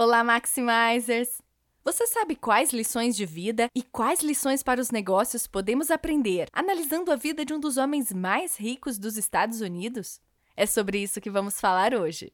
Olá, Maximizers! Você sabe quais lições de vida e quais lições para os negócios podemos aprender analisando a vida de um dos homens mais ricos dos Estados Unidos? É sobre isso que vamos falar hoje.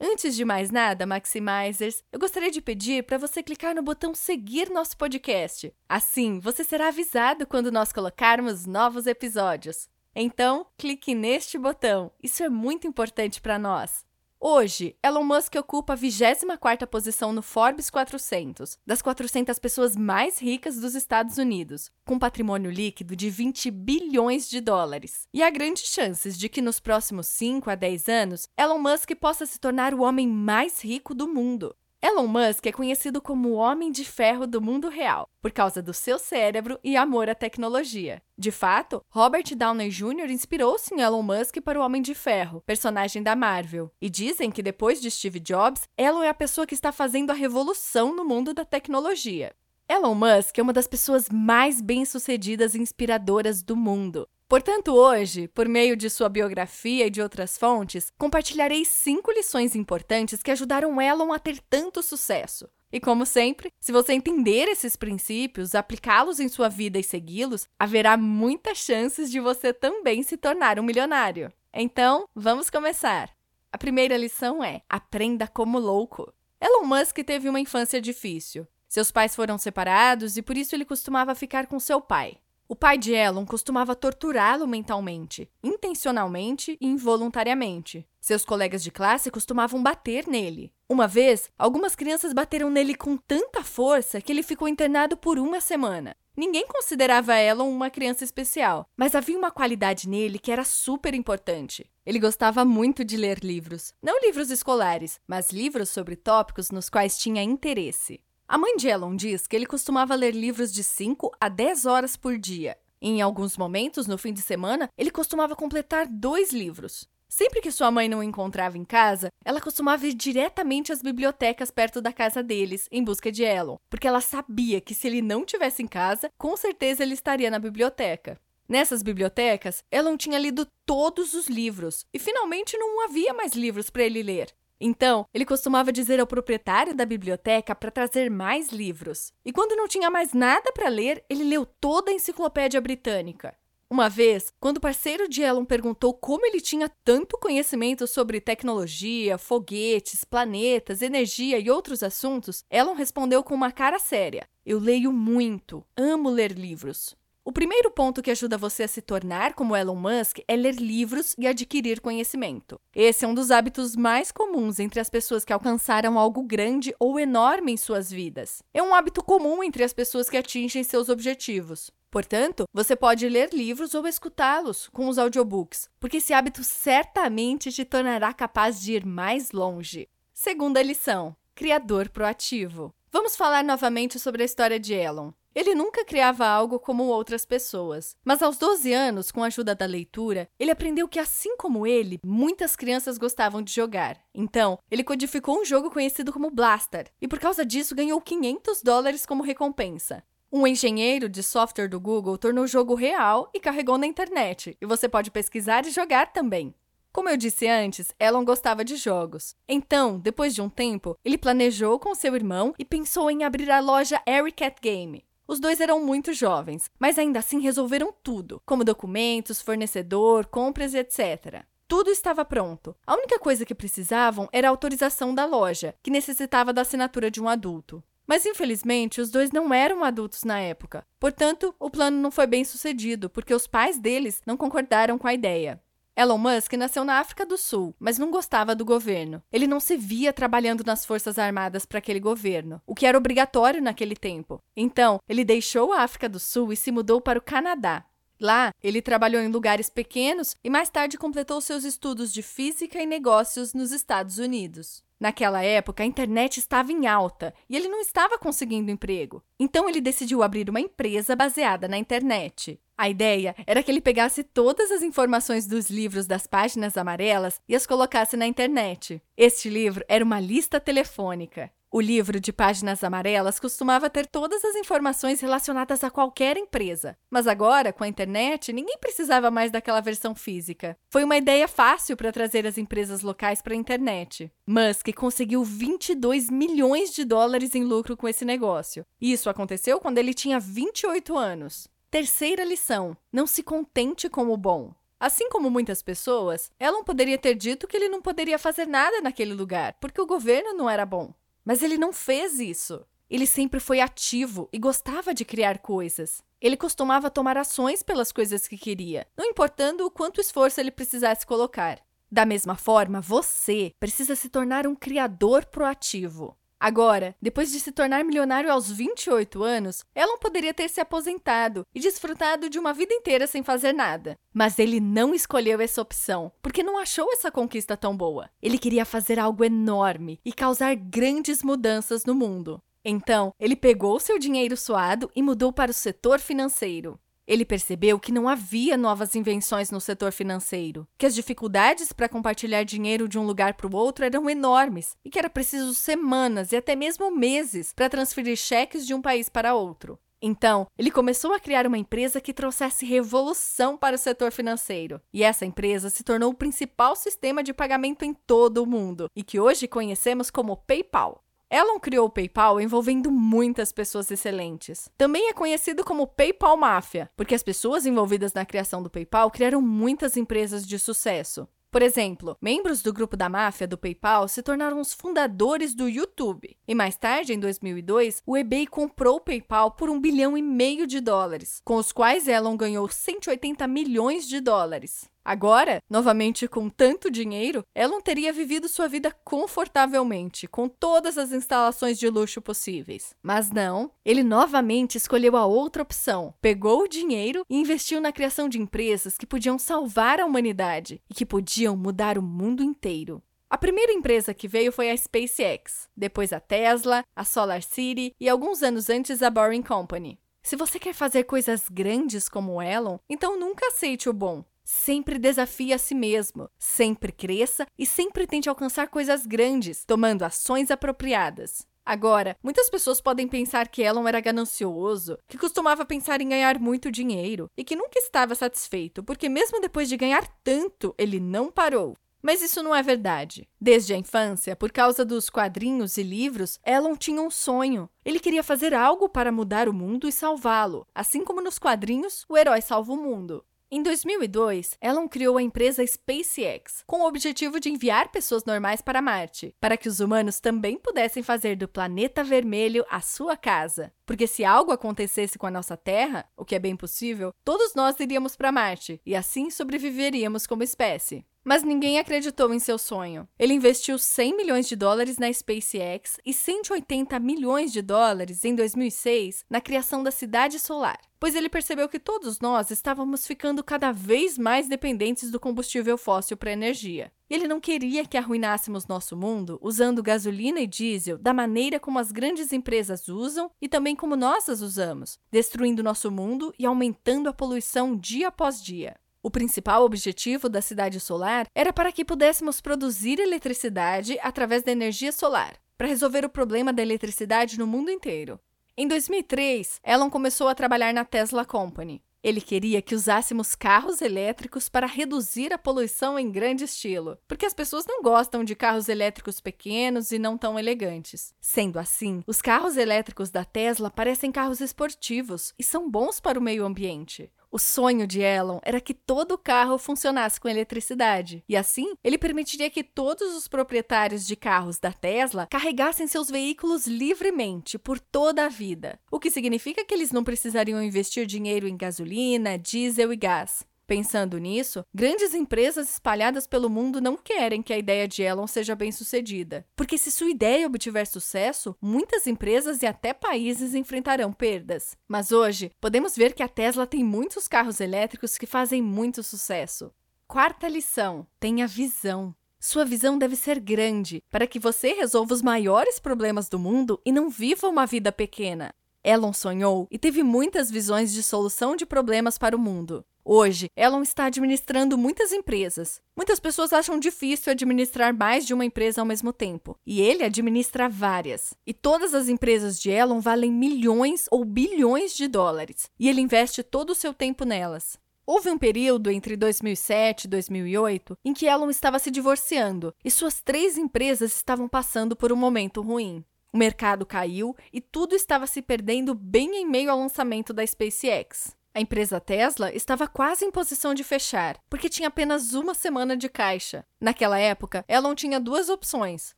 Antes de mais nada, Maximizers, eu gostaria de pedir para você clicar no botão seguir nosso podcast. Assim, você será avisado quando nós colocarmos novos episódios. Então, clique neste botão. Isso é muito importante para nós. Hoje, Elon Musk ocupa a 24ª posição no Forbes 400, das 400 pessoas mais ricas dos Estados Unidos, com patrimônio líquido de 20 bilhões de dólares. E há grandes chances de que nos próximos 5 a 10 anos, Elon Musk possa se tornar o homem mais rico do mundo. Elon Musk é conhecido como o homem de ferro do mundo real, por causa do seu cérebro e amor à tecnologia. De fato, Robert Downey Jr. inspirou-se em Elon Musk para o Homem de Ferro, personagem da Marvel. E dizem que depois de Steve Jobs, Elon é a pessoa que está fazendo a revolução no mundo da tecnologia. Elon Musk é uma das pessoas mais bem-sucedidas e inspiradoras do mundo. Portanto, hoje, por meio de sua biografia e de outras fontes, compartilharei cinco lições importantes que ajudaram Elon a ter tanto sucesso. E como sempre, se você entender esses princípios, aplicá-los em sua vida e segui-los, haverá muitas chances de você também se tornar um milionário. Então, vamos começar. A primeira lição é: aprenda como louco. Elon Musk teve uma infância difícil. Seus pais foram separados e por isso ele costumava ficar com seu pai. O pai de Elon costumava torturá-lo mentalmente, intencionalmente e involuntariamente. Seus colegas de classe costumavam bater nele. Uma vez, algumas crianças bateram nele com tanta força que ele ficou internado por uma semana. Ninguém considerava Elon uma criança especial, mas havia uma qualidade nele que era super importante. Ele gostava muito de ler livros. Não livros escolares, mas livros sobre tópicos nos quais tinha interesse. A mãe de Elon diz que ele costumava ler livros de 5 a 10 horas por dia. Em alguns momentos, no fim de semana, ele costumava completar dois livros. Sempre que sua mãe não o encontrava em casa, ela costumava ir diretamente às bibliotecas perto da casa deles em busca de Elon, porque ela sabia que se ele não tivesse em casa, com certeza ele estaria na biblioteca. Nessas bibliotecas, Elon tinha lido todos os livros e finalmente não havia mais livros para ele ler. Então, ele costumava dizer ao proprietário da biblioteca para trazer mais livros. E quando não tinha mais nada para ler, ele leu toda a enciclopédia britânica. Uma vez, quando o parceiro de Elon perguntou como ele tinha tanto conhecimento sobre tecnologia, foguetes, planetas, energia e outros assuntos, Elon respondeu com uma cara séria: Eu leio muito, amo ler livros. O primeiro ponto que ajuda você a se tornar como Elon Musk é ler livros e adquirir conhecimento. Esse é um dos hábitos mais comuns entre as pessoas que alcançaram algo grande ou enorme em suas vidas. É um hábito comum entre as pessoas que atingem seus objetivos. Portanto, você pode ler livros ou escutá-los com os audiobooks, porque esse hábito certamente te tornará capaz de ir mais longe. Segunda lição: Criador proativo. Vamos falar novamente sobre a história de Elon. Ele nunca criava algo como outras pessoas, mas aos 12 anos, com a ajuda da leitura, ele aprendeu que, assim como ele, muitas crianças gostavam de jogar. Então, ele codificou um jogo conhecido como Blaster, e por causa disso ganhou 500 dólares como recompensa. Um engenheiro de software do Google tornou o jogo real e carregou na internet, e você pode pesquisar e jogar também. Como eu disse antes, Elon gostava de jogos. Então, depois de um tempo, ele planejou com seu irmão e pensou em abrir a loja Harry Cat Game. Os dois eram muito jovens, mas ainda assim resolveram tudo, como documentos, fornecedor, compras etc. Tudo estava pronto. A única coisa que precisavam era a autorização da loja, que necessitava da assinatura de um adulto. Mas infelizmente, os dois não eram adultos na época. Portanto, o plano não foi bem sucedido, porque os pais deles não concordaram com a ideia. Elon Musk nasceu na África do Sul, mas não gostava do governo. Ele não se via trabalhando nas Forças Armadas para aquele governo, o que era obrigatório naquele tempo. Então, ele deixou a África do Sul e se mudou para o Canadá. Lá, ele trabalhou em lugares pequenos e mais tarde completou seus estudos de física e negócios nos Estados Unidos. Naquela época, a internet estava em alta e ele não estava conseguindo emprego. Então, ele decidiu abrir uma empresa baseada na internet. A ideia era que ele pegasse todas as informações dos livros das páginas amarelas e as colocasse na internet. Este livro era uma lista telefônica. O livro de páginas amarelas costumava ter todas as informações relacionadas a qualquer empresa, mas agora, com a internet, ninguém precisava mais daquela versão física. Foi uma ideia fácil para trazer as empresas locais para a internet. Musk conseguiu 22 milhões de dólares em lucro com esse negócio. Isso aconteceu quando ele tinha 28 anos. Terceira lição: não se contente com o bom. Assim como muitas pessoas, Elon poderia ter dito que ele não poderia fazer nada naquele lugar, porque o governo não era bom. Mas ele não fez isso. Ele sempre foi ativo e gostava de criar coisas. Ele costumava tomar ações pelas coisas que queria, não importando o quanto esforço ele precisasse colocar. Da mesma forma, você precisa se tornar um criador proativo. Agora, depois de se tornar milionário aos 28 anos, Elon poderia ter se aposentado e desfrutado de uma vida inteira sem fazer nada. Mas ele não escolheu essa opção, porque não achou essa conquista tão boa. Ele queria fazer algo enorme e causar grandes mudanças no mundo. Então, ele pegou seu dinheiro suado e mudou para o setor financeiro. Ele percebeu que não havia novas invenções no setor financeiro, que as dificuldades para compartilhar dinheiro de um lugar para o outro eram enormes e que era preciso semanas e até mesmo meses para transferir cheques de um país para outro. Então, ele começou a criar uma empresa que trouxesse revolução para o setor financeiro. E essa empresa se tornou o principal sistema de pagamento em todo o mundo e que hoje conhecemos como PayPal. Elon criou o PayPal envolvendo muitas pessoas excelentes. Também é conhecido como PayPal Máfia, porque as pessoas envolvidas na criação do PayPal criaram muitas empresas de sucesso. Por exemplo, membros do grupo da máfia do PayPal se tornaram os fundadores do YouTube. E mais tarde, em 2002, o eBay comprou o PayPal por um bilhão e meio de dólares, com os quais Elon ganhou 180 milhões de dólares. Agora, novamente com tanto dinheiro, Elon teria vivido sua vida confortavelmente, com todas as instalações de luxo possíveis. Mas não, ele novamente escolheu a outra opção. Pegou o dinheiro e investiu na criação de empresas que podiam salvar a humanidade e que podiam mudar o mundo inteiro. A primeira empresa que veio foi a SpaceX, depois a Tesla, a Solar City e alguns anos antes a Boring Company. Se você quer fazer coisas grandes como Elon, então nunca aceite o bom. Sempre desafie a si mesmo, sempre cresça e sempre tente alcançar coisas grandes, tomando ações apropriadas. Agora, muitas pessoas podem pensar que Elon era ganancioso, que costumava pensar em ganhar muito dinheiro e que nunca estava satisfeito, porque mesmo depois de ganhar tanto, ele não parou. Mas isso não é verdade. Desde a infância, por causa dos quadrinhos e livros, Elon tinha um sonho. Ele queria fazer algo para mudar o mundo e salvá-lo. Assim como nos quadrinhos, o herói salva o mundo. Em 2002, Elon criou a empresa SpaceX, com o objetivo de enviar pessoas normais para Marte, para que os humanos também pudessem fazer do planeta vermelho a sua casa. Porque se algo acontecesse com a nossa Terra, o que é bem possível, todos nós iríamos para Marte e assim sobreviveríamos como espécie. Mas ninguém acreditou em seu sonho. Ele investiu 100 milhões de dólares na SpaceX e 180 milhões de dólares em 2006 na criação da cidade solar, pois ele percebeu que todos nós estávamos ficando cada vez mais dependentes do combustível fóssil para energia. Ele não queria que arruinássemos nosso mundo usando gasolina e diesel da maneira como as grandes empresas usam e também como nós as usamos, destruindo nosso mundo e aumentando a poluição dia após dia. O principal objetivo da cidade solar era para que pudéssemos produzir eletricidade através da energia solar, para resolver o problema da eletricidade no mundo inteiro. Em 2003, Elon começou a trabalhar na Tesla Company. Ele queria que usássemos carros elétricos para reduzir a poluição em grande estilo, porque as pessoas não gostam de carros elétricos pequenos e não tão elegantes. Sendo assim, os carros elétricos da Tesla parecem carros esportivos e são bons para o meio ambiente. O sonho de Elon era que todo carro funcionasse com eletricidade, e assim ele permitiria que todos os proprietários de carros da Tesla carregassem seus veículos livremente por toda a vida, o que significa que eles não precisariam investir dinheiro em gasolina, diesel e gás. Pensando nisso, grandes empresas espalhadas pelo mundo não querem que a ideia de Elon seja bem sucedida. Porque se sua ideia obtiver sucesso, muitas empresas e até países enfrentarão perdas. Mas hoje, podemos ver que a Tesla tem muitos carros elétricos que fazem muito sucesso. Quarta lição: tenha visão. Sua visão deve ser grande para que você resolva os maiores problemas do mundo e não viva uma vida pequena. Elon sonhou e teve muitas visões de solução de problemas para o mundo. Hoje, Elon está administrando muitas empresas. Muitas pessoas acham difícil administrar mais de uma empresa ao mesmo tempo, e ele administra várias. E todas as empresas de Elon valem milhões ou bilhões de dólares, e ele investe todo o seu tempo nelas. Houve um período entre 2007 e 2008 em que Elon estava se divorciando e suas três empresas estavam passando por um momento ruim. O mercado caiu e tudo estava se perdendo bem em meio ao lançamento da SpaceX. A empresa Tesla estava quase em posição de fechar, porque tinha apenas uma semana de caixa. Naquela época, Elon tinha duas opções: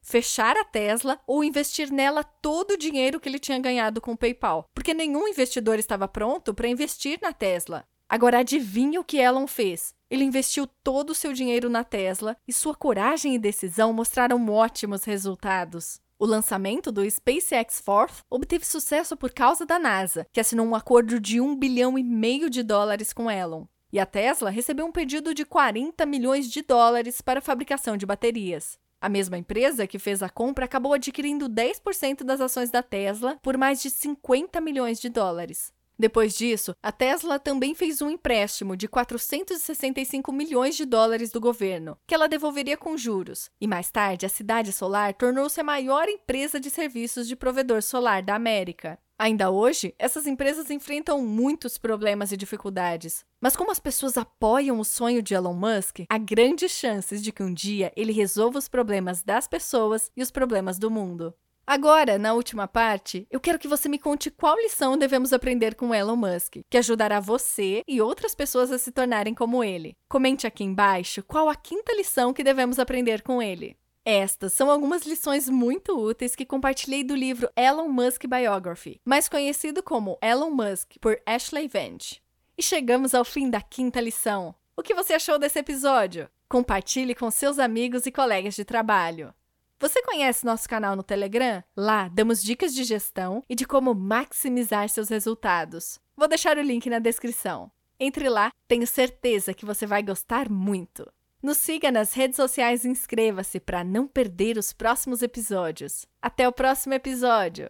fechar a Tesla ou investir nela todo o dinheiro que ele tinha ganhado com o PayPal, porque nenhum investidor estava pronto para investir na Tesla. Agora adivinha o que Elon fez? Ele investiu todo o seu dinheiro na Tesla e sua coragem e decisão mostraram ótimos resultados. O lançamento do SpaceX Forth obteve sucesso por causa da NASA, que assinou um acordo de 1 bilhão e meio de dólares com Elon. E a Tesla recebeu um pedido de 40 milhões de dólares para a fabricação de baterias. A mesma empresa que fez a compra acabou adquirindo 10% das ações da Tesla por mais de 50 milhões de dólares. Depois disso, a Tesla também fez um empréstimo de 465 milhões de dólares do governo, que ela devolveria com juros. E mais tarde, a Cidade Solar tornou-se a maior empresa de serviços de provedor solar da América. Ainda hoje, essas empresas enfrentam muitos problemas e dificuldades. Mas como as pessoas apoiam o sonho de Elon Musk, há grandes chances de que um dia ele resolva os problemas das pessoas e os problemas do mundo. Agora, na última parte, eu quero que você me conte qual lição devemos aprender com Elon Musk, que ajudará você e outras pessoas a se tornarem como ele. Comente aqui embaixo qual a quinta lição que devemos aprender com ele. Estas são algumas lições muito úteis que compartilhei do livro Elon Musk Biography, mais conhecido como Elon Musk por Ashley Vance. E chegamos ao fim da quinta lição. O que você achou desse episódio? Compartilhe com seus amigos e colegas de trabalho. Você conhece nosso canal no Telegram? Lá damos dicas de gestão e de como maximizar seus resultados. Vou deixar o link na descrição. Entre lá, tenho certeza que você vai gostar muito. Nos siga nas redes sociais e inscreva-se para não perder os próximos episódios. Até o próximo episódio!